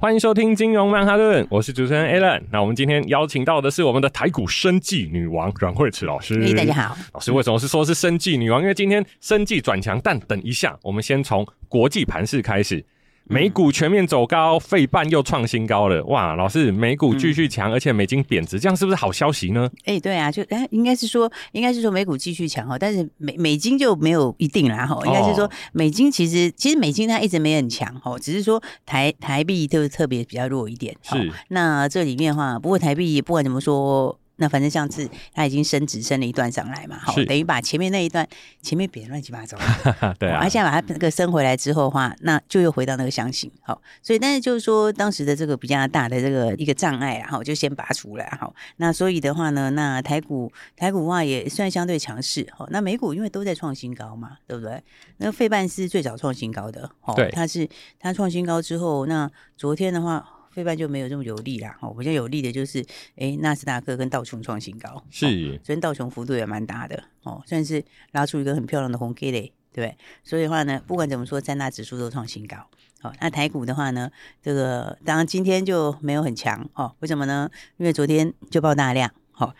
欢迎收听金融曼哈顿，我是主持人 Alan。那我们今天邀请到的是我们的台股生计女王阮慧慈老师。大家好，老师为什么是说是生计女王？因为今天生计转强，但等一下，我们先从国际盘势开始。美股全面走高，费半又创新高了。哇，老师，美股继续强，嗯、而且美金贬值，这样是不是好消息呢？哎、欸，对啊，就哎，应该是说，应该是说美股继续强哈，但是美美金就没有一定啦哈。应该是说美金其实其实美金它一直没很强哈，只是说台台币就特别比较弱一点。是，那这里面的话，不过台币不管怎么说。那反正上次它已经升值升了一段上来嘛，好，等于把前面那一段前面贬乱七八糟，对啊，而现在把它那个升回来之后的话，那就又回到那个箱型，好，所以但是就是说当时的这个比较大的这个一个障碍啊，好，就先拔出来，好，那所以的话呢，那台股台股的话也算相对强势，好，那美股因为都在创新高嘛，对不对？那个费半是最早创新高的，好，它是它创新高之后，那昨天的话。费半就没有这么有利啦，哦，比较有利的就是，哎，纳斯达克跟道琼创新高，是，所以道琼幅度也蛮大的，哦，算是拉出一个很漂亮的红 K 嘞，对，所以的话呢，不管怎么说，三大指数都创新高，好，那台股的话呢，这个当然今天就没有很强，哦，为什么呢？因为昨天就爆大量，好。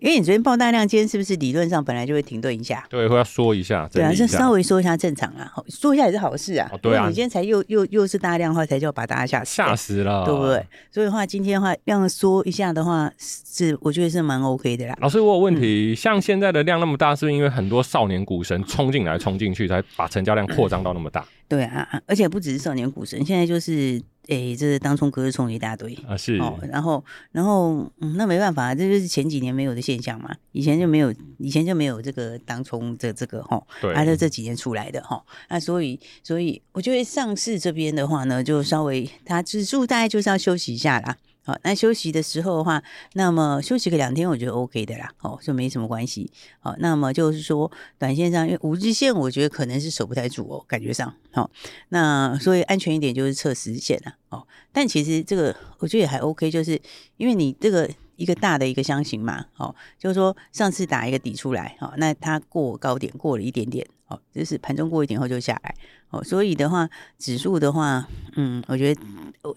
因为你昨天爆大量，今天是不是理论上本来就会停顿一下？对，会要缩一下。对啊，就稍微缩一下正常啊，缩一下也是好事啊。哦、对啊，你今天才又又又是大量的话，才叫把大家吓死，吓死了，对不对？所以的话，今天的话量缩一下的话，是我觉得是蛮 OK 的啦。老师，我有问题，嗯、像现在的量那么大，是不是因为很多少年股神冲进来、冲进去，才把成交量扩张到那么大？对啊，而且不只是少年股神，现在就是。诶、欸，这是当冲隔日冲一大堆啊，是哦，然后然后嗯，那没办法，这就是前几年没有的现象嘛，以前就没有，以前就没有这个当冲这这个哈，对，还是这几年出来的哈，那所以所以我觉得上市这边的话呢，就稍微它指数大概就是要休息一下啦。好，那休息的时候的话，那么休息个两天，我觉得 OK 的啦，哦，就没什么关系。好，那么就是说，短线上，因为五日线，我觉得可能是守不太住哦，感觉上，好，那所以安全一点就是测十日线了，哦，但其实这个我觉得也还 OK，就是因为你这个一个大的一个箱型嘛，哦，就是说上次打一个底出来，哦，那它过高点过了一点点，哦，就是盘中过一点后就下来，哦，所以的话，指数的话，嗯，我觉得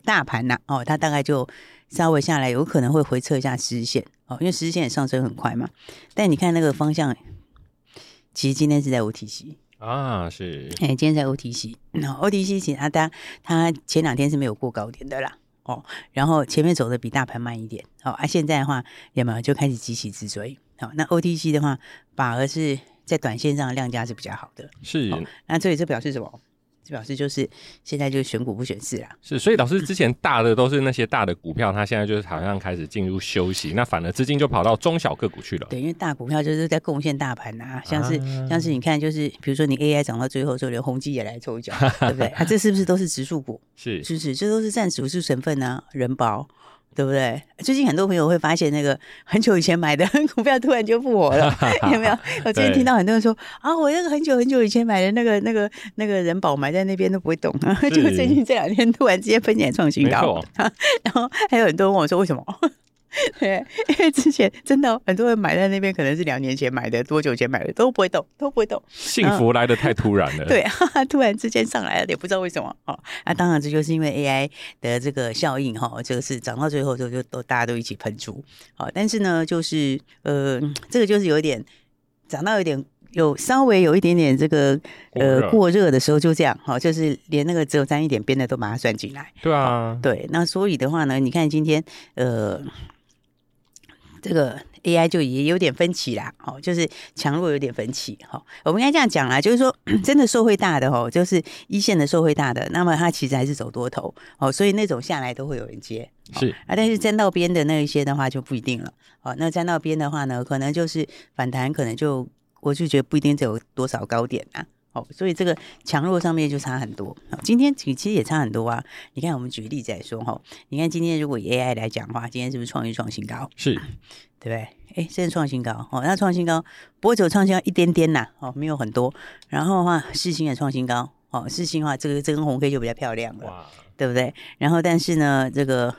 大盘呐，哦，它大概就。稍微下来，有可能会回测一下十日线哦，因为十日线也上升很快嘛。但你看那个方向，其实今天是在 OTC 啊，是哎，今天在 OTC，那 OTC 其实它它它前两天是没有过高点的啦哦，然后前面走的比大盘慢一点哦，啊，现在的话有没有就开始急起直追？好、哦，那 OTC 的话，反而是在短线上的量价是比较好的，是、哦。那这里是表示什么？表示就是现在就是选股不选市啦，是，所以老师之前大的都是那些大的股票，它现在就是好像开始进入休息，那反而资金就跑到中小个股去了。对，因为大股票就是在贡献大盘呐、啊，像是、啊、像是你看，就是比如说你 AI 涨到最后，就连宏基也来抽一脚，对不对？啊，这是不是都是指数股？是，是不是？这都是占指数成分呢、啊，人保。对不对？最近很多朋友会发现，那个很久以前买的 股票突然就复活了，有没有？我最近听到很多人说啊，我那个很久很久以前买的那个那个那个人保埋在那边都不会动，就最近这两天突然之间喷起来创新高，然后还有很多人问我说为什么？对，因为之前真的很多人买在那边，可能是两年前买的，多久前买的都不会动，都不会动。幸福来的太突然了，对，突然之间上来了，也不知道为什么。哦，那当然这就是因为 AI 的这个效应哈，这个是涨到最后就就都大家都一起喷出。好，但是呢，就是呃，这个就是有一点涨到有点有稍微有一点点这个呃过热的时候就这样，好，就是连那个只有沾一点边的都把它算进来。对啊，对，那所以的话呢，你看今天呃。这个 AI 就也有点分歧啦，哦，就是强弱有点分歧，哈。我们应该这样讲啦，就是说 真的受惠大的哦，就是一线的受惠大的，那么它其实还是走多头，哦，所以那种下来都会有人接，是啊。但是沾到边的那一些的话就不一定了，哦，那沾到边的话呢，可能就是反弹，可能就我就觉得不一定只有多少高点啊，哦，所以这个强弱上面就差很多。今天其实也差很多啊。你看，我们举例子来说哈，你看今天如果以 AI 来讲的话，今天是不是创意创新高？是，对不对？哎，现在创新高哦，那创新高，不过只有创新高一点点呐，哦，没有很多。然后的话，世芯也创新高，哦，世芯的话，这个这根红 K 就比较漂亮了，哇对不对？然后但是呢，这个，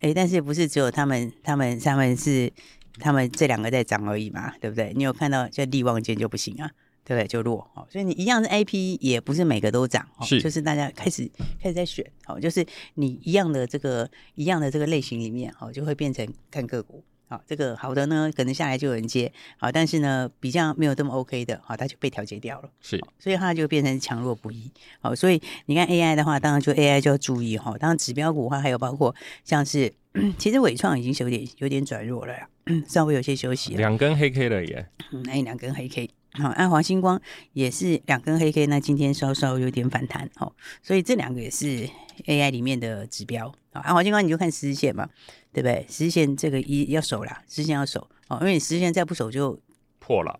哎，但是也不是只有他们，他们他们是他们这两个在涨而已嘛，对不对？你有看到这力旺间就不行啊。对不对？就弱哦，所以你一样的 IP 也不是每个都涨哦，是就是大家开始开始在选哦，就是你一样的这个一样的这个类型里面哦，就会变成看个股好，这个好的呢，可能下来就有人接好，但是呢，比较没有这么 OK 的好，它就被调节掉了，是，所以它就变成强弱不一好，所以你看 AI 的话，当然就 AI 就要注意哈，当然指标股的话，还有包括像是其实伟创已经是有点有点转弱了呀，稍微有些休息了，两根黑 K 了耶，那两根黑 K。好，按华星光也是两根黑 K，那今天稍稍有点反弹，哦，所以这两个也是 AI 里面的指标。好，按华星光你就看十日线嘛，对不对？十日线这个一要守啦，十日线要守，哦，因为你十日线再不守就破了，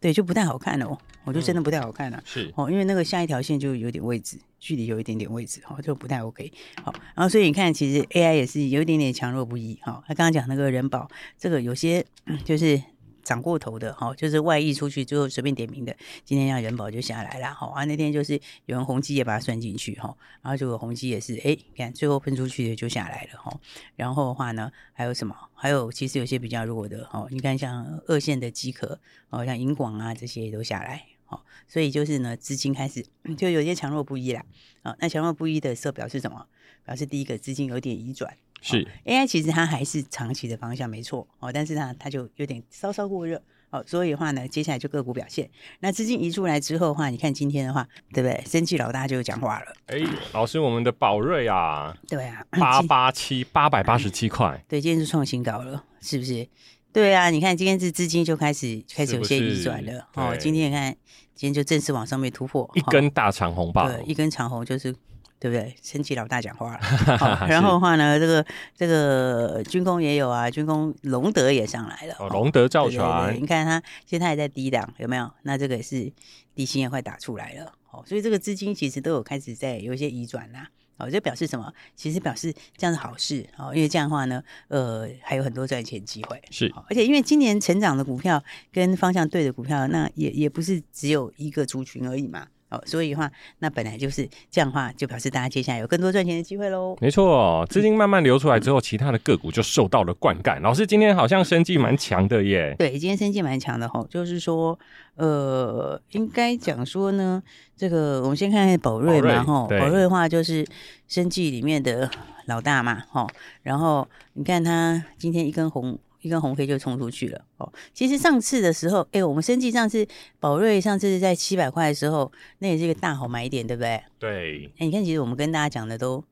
对，就不太好看了哦，我就真的不太好看了，是哦，因为那个下一条线就有点位置，距离有一点点位置，哦，就不太 OK。好，然后所以你看，其实 AI 也是有一点点强弱不一。好，他刚刚讲那个人保，这个有些 就是。涨过头的哈，就是外溢出去之后随便点名的，今天像人保就下来了哈。啊，那天就是有人宏基也把它算进去哈，然后结果宏基也是哎，你看最后喷出去的就下来了哈。然后的话呢，还有什么？还有其实有些比较弱的哈，你看像二线的机壳哦，像银广啊这些都下来哈。所以就是呢，资金开始 就有些强弱不一啦。啊，那强弱不一的时候表示什么？表示第一个资金有点移转。是、哦、AI 其实它还是长期的方向没错哦，但是呢它就有点稍稍过热哦，所以的话呢，接下来就个股表现。那资金移出来之后的话，你看今天的话，对不对？生气老大就讲话了。哎，老师，我们的宝瑞啊，对啊，八八七八百八十七块，对，今天是创新高了，是不是？对啊，你看今天这资金就开始开始有些移转了哦。今天你看，今天就正式往上面突破一根大长红棒，对，一根长红就是。对不对？生技老大讲话 然后的话呢，这个这个军工也有啊，军工龙德也上来了，哦，龙德造船，你看它现在还在低档，有没有？那这个也是底薪也快打出来了，哦，所以这个资金其实都有开始在有一些移转啦，哦，这表示什么？其实表示这样是好事，哦，因为这样的话呢，呃，还有很多赚钱机会，是，而且因为今年成长的股票跟方向对的股票，那也也不是只有一个族群而已嘛。哦，所以的话，那本来就是这样的话，就表示大家接下来有更多赚钱的机会喽。没错，资金慢慢流出来之后，其他的个股就受到了灌溉。老师今天好像生计蛮强的耶。对，今天生计蛮强的哈，就是说，呃，应该讲说呢，这个我们先看看宝瑞嘛哈，宝瑞的话就是生计里面的老大嘛哈，然后你看它今天一根红。一根红 K 就冲出去了哦。其实上次的时候，哎，我们生技上次宝瑞上次是在七百块的时候，那也是一个大好买点，对不对？对。哎，你看，其实我们跟大家讲的都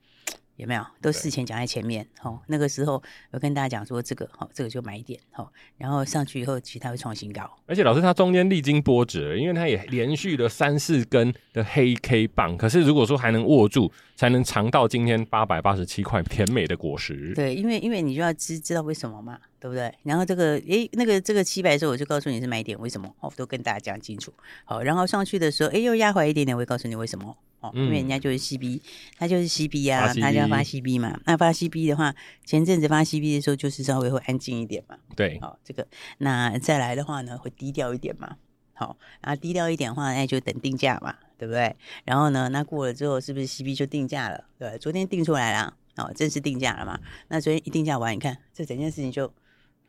有没有？都事前讲在前面。哦，那个时候有跟大家讲说这个，哦，这个就买点。哦，然后上去以后，其实它会创新高。而且老师，它中间历经波折，因为它也连续了三四根的黑 K 棒。可是如果说还能握住，才能尝到今天八百八十七块甜美的果实。对，因为因为你就要知知道为什么嘛。对不对？然后这个，诶，那个这个七百的时候，我就告诉你是买点，为什么？哦，都跟大家讲清楚。好，然后上去的时候，诶，又压回来一点点，我会告诉你为什么。哦，因为人家就是 CB，他就是 CB 啊，他就要发 CB 嘛。那发 CB 的话，前阵子发 CB 的时候，就是稍微会安静一点嘛。对，好，这个那再来的话呢，会低调一点嘛。好，然后低调一点的话，那就等定价嘛，对不对？然后呢，那过了之后，是不是 CB 就定价了？对，昨天定出来了，哦，正式定价了嘛。那昨天一定价完，你看这整件事情就。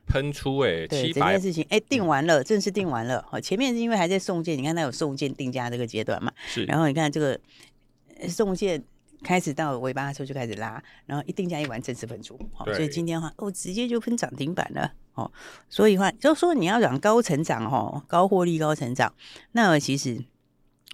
喷出哎、欸，对，700整件事情哎、欸，定完了，正式定完了。好，前面是因为还在送件，你看它有送件定价这个阶段嘛？是。然后你看这个送件开始到尾巴的时候就开始拉，然后一定价一完正式喷出。好，所以今天的话哦，直接就喷涨停板了。哦，所以话就说你要讲高成长哦，高获利高成长，那其实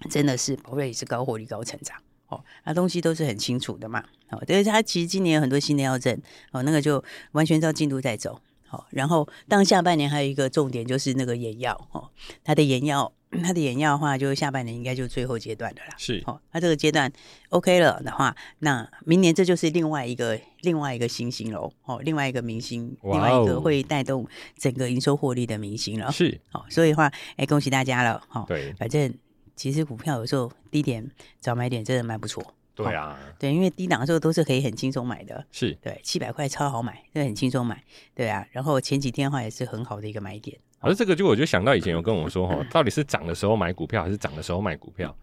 真的是宝瑞也是高获利高成长。哦，那东西都是很清楚的嘛。哦，对，它其实今年有很多新的要证，哦，那个就完全照进度在走。好，然后当下半年还有一个重点就是那个眼药哦，它的眼药，它的眼药的话，就是下半年应该就是最后阶段的啦。是，哦，它这个阶段 OK 了的话，那明年这就是另外一个另外一个新星喽，哦，另外一个明星，哦、另外一个会带动整个营收获利的明星了。是，哦，所以的话，哎，恭喜大家了，哈、哦，对，反正其实股票有时候低点早买点真的蛮不错。对啊，对，因为低档的时候都是可以很轻松买的。是对，七百块超好买，这很轻松买。对啊，然后前几天的话也是很好的一个买点。而这个就我就想到以前有跟我说哈，到底是涨的时候买股票还是涨的时候卖股票？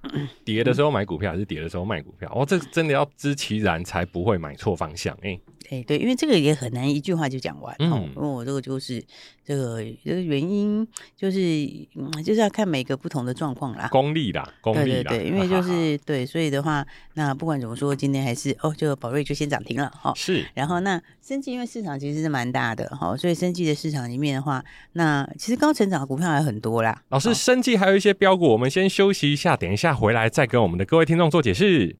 跌的时候买股票还是跌的时候卖股票？哦，这真的要知其然才不会买错方向哎。哎、欸，对，因为这个也很难一句话就讲完。嗯，因为我这个就是这个这个原因，就是嗯，就是要看每个不同的状况啦。功力啦，功力啦。对对对，因为就是对，所以的话，那不管怎么说，今天还是哦，这个宝瑞就先涨停了哈。是。然后那生技因为市场其实是蛮大的哈，所以生技的市场里面的话，那其实高成长的股票还很多啦。老师，生计还有一些标股，我们先休息一下，等一下回来再跟我们的各位听众做解释。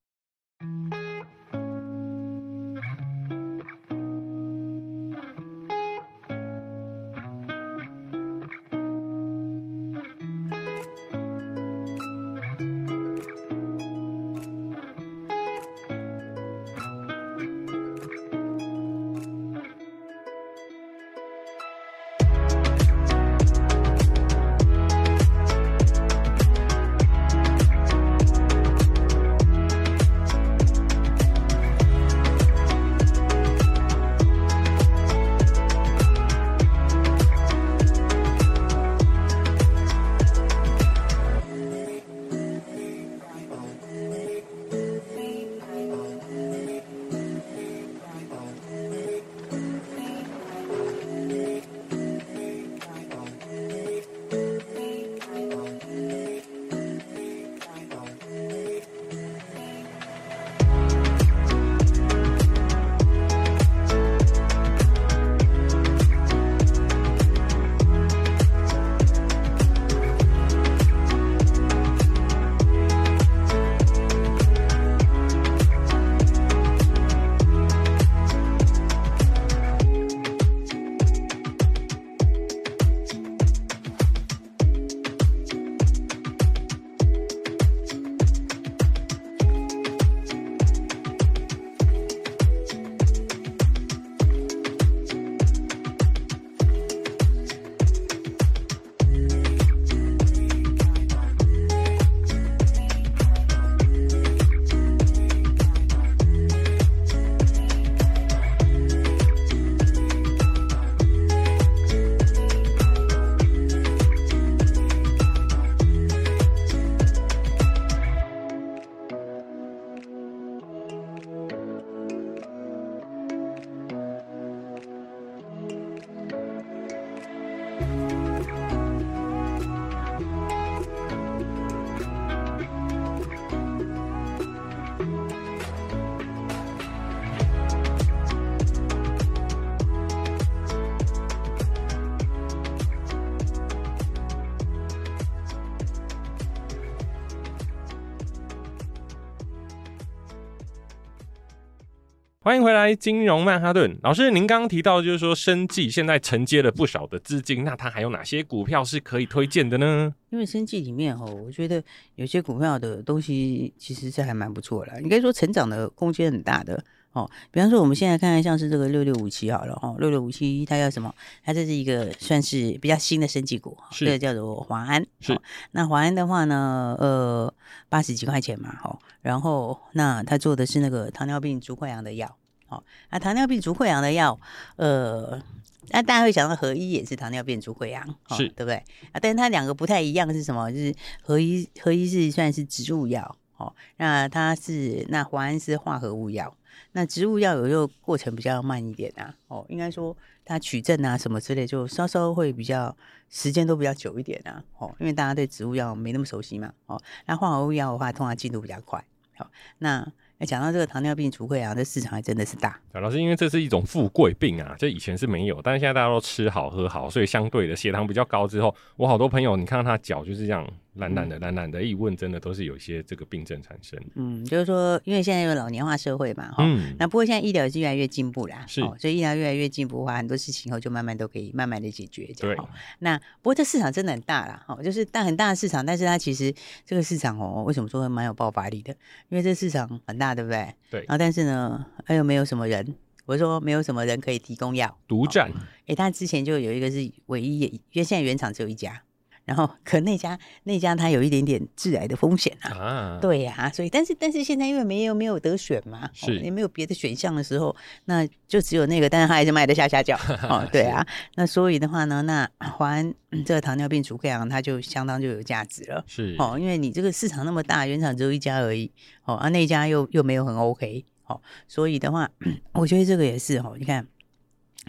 欢迎回来，金融曼哈顿老师，您刚刚提到就是说，生技现在承接了不少的资金，那它还有哪些股票是可以推荐的呢？因为生技里面哈，我觉得有些股票的东西其实是还蛮不错的，应该说成长的空间很大的哦。比方说，我们现在看看像是这个六六五七好了哦，六六五七它叫什么？它这是一个算是比较新的升级股，这个叫做华安。是、哦、那华安的话呢，呃，八十几块钱嘛，哈、哦，然后那它做的是那个糖尿病足溃疡的药。好，那糖尿病足溃疡的药，呃，那大家会想到合一也是糖尿病足溃疡，是对不对？啊，但是它两个不太一样是什么？就是合一合一是算是植物药，哦，那它是那华安是化合物药，那植物药有时候过程比较慢一点啊，哦，应该说它取证啊什么之类，就稍稍会比较时间都比较久一点啊，哦，因为大家对植物药没那么熟悉嘛，哦，那化合物药的话，通常进度比较快，好，那。讲到这个糖尿病足溃疡，这市场还真的是大。老师，因为这是一种富贵病啊，就以前是没有，但是现在大家都吃好喝好，所以相对的血糖比较高之后，我好多朋友，你看到他脚就是这样。懒懒的，懒懒的，一问真的都是有一些这个病症产生。嗯，就是说，因为现在有老年化社会嘛，哈、嗯，那不过现在医疗是越来越进步啦，是，所以医疗越来越进步的话，很多事情以后就慢慢都可以慢慢的解决。对，那不过这市场真的很大啦，哈，就是大很大的市场，但是它其实这个市场哦，为什么说会蛮有爆发力的？因为这市场很大，对不对？对。然后但是呢，还有没有什么人？我说没有什么人可以提供药，独占。哎，他之前就有一个是唯一，因为现在原厂只有一家。然后可那家那家它有一点点致癌的风险啊，啊。对呀、啊，所以但是但是现在因为没有没有得选嘛，是也没有别的选项的时候，那就只有那个，但是它还是卖得下下脚 哦，对啊，那所以的话呢，那华安这个糖尿病除溃疡它就相当就有价值了，是。哦，因为你这个市场那么大，原厂只有一家而已，哦啊那家又又没有很 OK，哦，所以的话，我觉得这个也是哦，你看，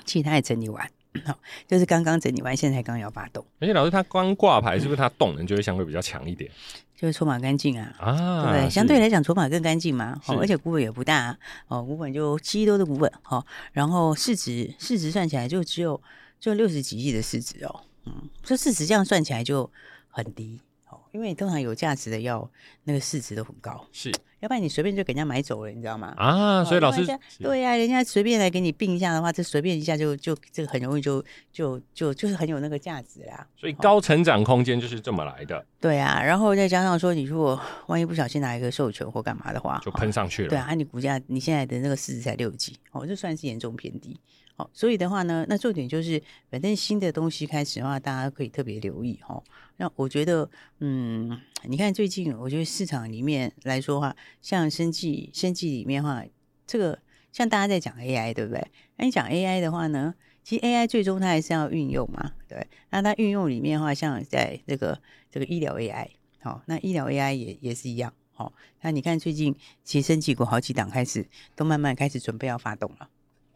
其实它也整理完。好，就是刚刚整理完，现在刚要发动。而且老师，他光挂牌是不是他动能就会相对比较强一点？就是筹码干净啊，啊，对不对？相对来讲，筹码更干净嘛。哦，而且股本也不大哦，股本就七亿多的股本哈，然后市值市值算起来就只有就六十几亿的市值哦，嗯，这市值这样算起来就很低。因为通常有价值的要，那个市值都很高，是，要不然你随便就给人家买走了，你知道吗？啊，所以老师，对呀、啊，人家随便来给你并一下的话，这随便一下就就这个很容易就就就就是很有那个价值啦。所以高成长空间就是这么来的。对啊，然后再加上说，你如果万一不小心拿一个授权或干嘛的话，就喷上去了。对啊，你股价你现在的那个市值才六级，哦，这算是严重偏低。哦所以的话呢，那重点就是，反正新的东西开始的话，大家可以特别留意哈。那我觉得，嗯，你看最近，我觉得市场里面来说的话，像生技、生技里面的话，这个像大家在讲 AI，对不对？那你讲 AI 的话呢，其实 AI 最终它还是要运用嘛，对。那它运用里面的话，像在这个这个医疗 AI，好，那医疗 AI 也也是一样，好。那你看最近，其实生技股好几档开始都慢慢开始准备要发动了。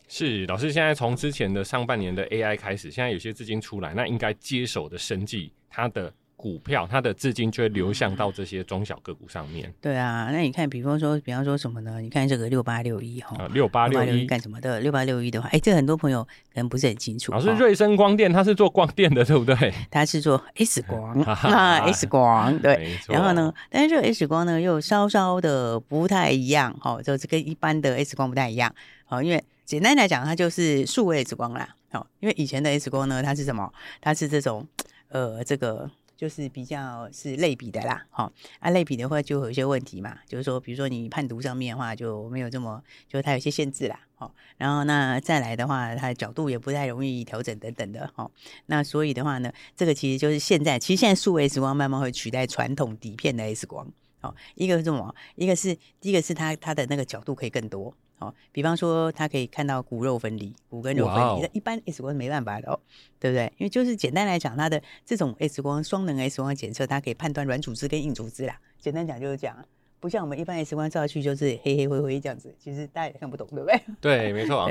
是老师，现在从之前的上半年的 AI 开始，现在有些资金出来，那应该接手的生技，它的股票，它的资金就会流向到这些中小个股上面。对啊，那你看，比方说，比方说什么呢？你看这个六八六一哈，六八六一干什么的？六八六一的话，哎，这很多朋友可能不是很清楚。老师，瑞声光电它是做光电的，对不对？它是做 S 光 啊，S 光对。然后呢，但是这个 S 光呢，又稍稍的不太一样，哈，就是跟一般的 S 光不太一样，好，因为。简单来讲，它就是数位 X 光啦。好，因为以前的 S 光呢，它是什么？它是这种，呃，这个就是比较是类比的啦。好，啊，类比的话就有一些问题嘛，就是说，比如说你判读上面的话就没有这么，就是它有些限制啦。好，然后那再来的话，它的角度也不太容易调整等等的。好，那所以的话呢，这个其实就是现在，其实现在数位 X 光慢慢会取代传统底片的 X 光。好，一个是什么？一个是第一个是它它的那个角度可以更多。好，比方说，他可以看到骨肉分离，骨跟肉分离，那 Wow 一般 X 光是没办法的哦，对不对？因为就是简单来讲，它的这种 X 光双能 X 光检测，它可以判断软组织跟硬组织啦。简单讲就是这样。不像我们一般 X 光照下去就是黑黑灰灰这样子，其实大家也看不懂，对不对？对，没错。啊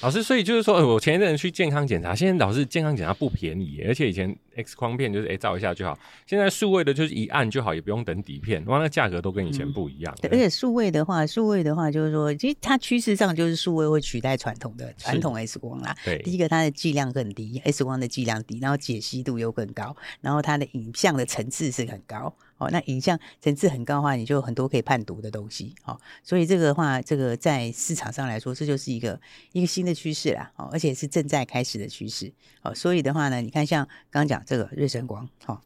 老师，所以就是说，我前一阵去健康检查，现在老师健康检查不便宜，而且以前 X 光片就是哎照一下就好，现在数位的就是一按就好，也不用等底片，哇，那价格都跟以前不一样。嗯、对而且数位的话，数位的话就是说，其实它趋势上就是数位会取代传统的传统 X 光啦。对，第一个它的剂量更低，X 光的剂量低，然后解析度又更高，然后它的影像的层次是很高。哦，那影像层次很高的话，你就有很多可以判读的东西。哦，所以这个的话，这个在市场上来说，这就是一个一个新的趋势啦。哦，而且是正在开始的趋势。哦，所以的话呢，你看像刚刚讲这个瑞声光，哦，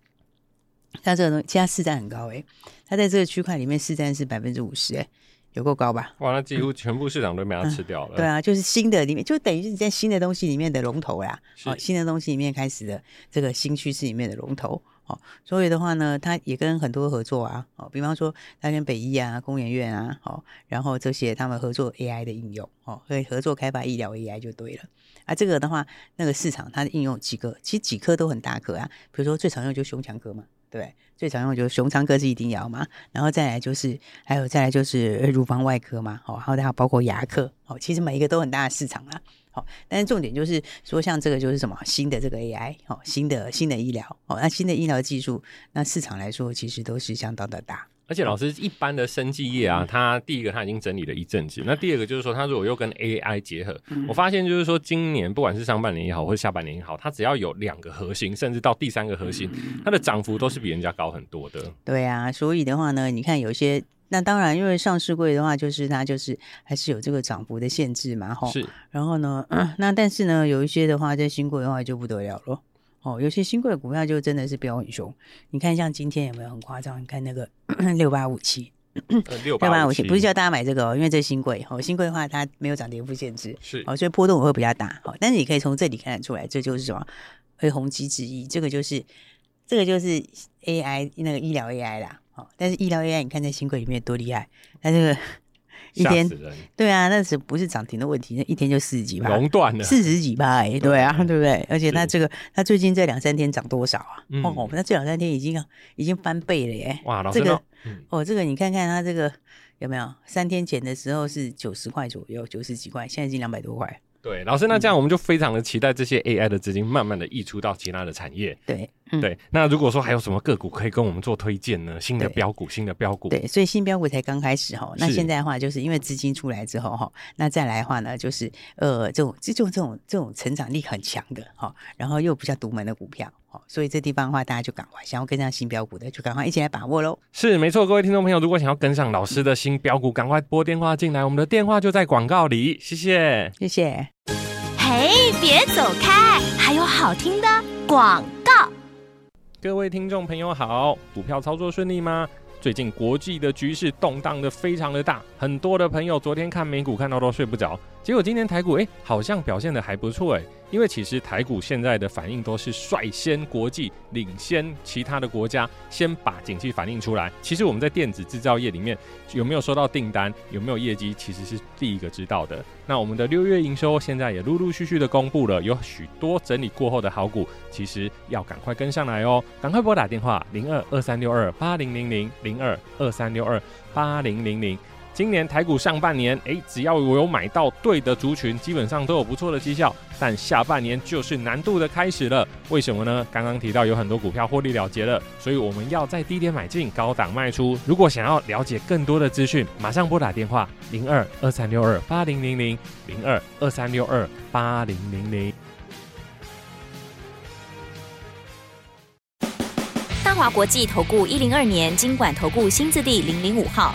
它这个东西，其他市占很高诶，它在这个区块里面市占是百分之五十，诶，有够高吧？哇，那几乎全部市场都被它吃掉了。嗯嗯。对啊，就是新的里面，就等于是在新的东西里面的龙头啦。哦，新的东西里面开始的这个新趋势里面的龙头。哦，所以的话呢，他也跟很多合作啊，哦，比方说他跟北医啊、工研院啊，哦，然后这些他们合作 AI 的应用，哦，可以合作开发医疗 AI 就对了。啊，这个的话，那个市场它的应用几个，其实几颗都很大颗啊。比如说最常用就胸腔科嘛，对，最常用就是胸腔科是一定要嘛，然后再来就是还有再来就是乳房外科嘛，哦，还有还有包括牙科，哦，其实每一个都很大的市场啦。好，但是重点就是说，像这个就是什么新的这个 AI，哦，新的新的医疗，哦，那新的医疗技术，那市场来说其实都是相当的大。而且老师一般的生技业啊，它第一个它已经整理了一阵子，那第二个就是说，它如果又跟 AI 结合，我发现就是说，今年不管是上半年也好，或者下半年也好，它只要有两个核心，甚至到第三个核心，它的涨幅都是比人家高很多的。对啊，所以的话呢，你看有些。那当然，因为上市柜的话，就是它就是还是有这个涨幅的限制嘛，吼。是。然后呢，嗯、那但是呢，有一些的话，在新柜的话就不得了了，哦，有些新贵的股票就真的是飙很凶。你看，像今天有没有很夸张？你看那个 六八五七，六八五七不是叫大家买这个哦，因为这是新贵，哦，新贵的话它没有涨跌幅限制，是，哦，所以波动会比较大，好，但是你可以从这里看得出来，这就是什么？黑红基之一，这个就是这个就是 AI 那个医疗 AI 啦。哦，但是医疗 AI 你看在新贵里面多厉害，它这个。一天，对啊，那是不是涨停的问题？那一天就四十几吧，熔断了，四十几吧，哎，对啊，对不对？而且它这个，它最近这两三天涨多少啊？哦，那这两三天已经已经翻倍了耶！哇，老师，这个，哦，这个你看看它这个有没有？三天前的时候是九十块左右，九十几块，现在已经两百多块。对，老师，那这样我们就非常的期待这些 AI 的资金慢慢的溢出到其他的产业。对。嗯、对，那如果说还有什么个股可以跟我们做推荐呢？新的标股，新的标股。对，所以新标股才刚开始哈。那现在的话，就是因为资金出来之后哈，那再来的话呢，就是呃，这种这种这种这种成长力很强的哈，然后又比较独门的股票，所以这地方的话，大家就赶快想要跟上新标股的，就赶快一起来把握喽。是，没错，各位听众朋友，如果想要跟上老师的新标股，赶快拨电话进来，我们的电话就在广告里。谢谢，谢谢。嘿，别走开，还有好听的广告。各位听众朋友好，股票操作顺利吗？最近国际的局势动荡的非常的大，很多的朋友昨天看美股看到都睡不着，结果今天台股哎，好像表现得还不错哎。因为其实台股现在的反应都是率先国际领先其他的国家，先把景气反映出来。其实我们在电子制造业里面有没有收到订单，有没有业绩，其实是第一个知道的。那我们的六月营收现在也陆陆续续的公布了，有许多整理过后的好股，其实要赶快跟上来哦，赶快拨打电话零二二三六二八零零零零二二三六二八零零零。今年台股上半年，诶，只要我有买到对的族群，基本上都有不错的绩效。但下半年就是难度的开始了，为什么呢？刚刚提到有很多股票获利了结了，所以我们要在低点买进，高档卖出。如果想要了解更多的资讯，马上拨打电话零二二三六二八零零零零二二三六二八零零零。大华国际投顾一零二年金管投顾新字第零零五号。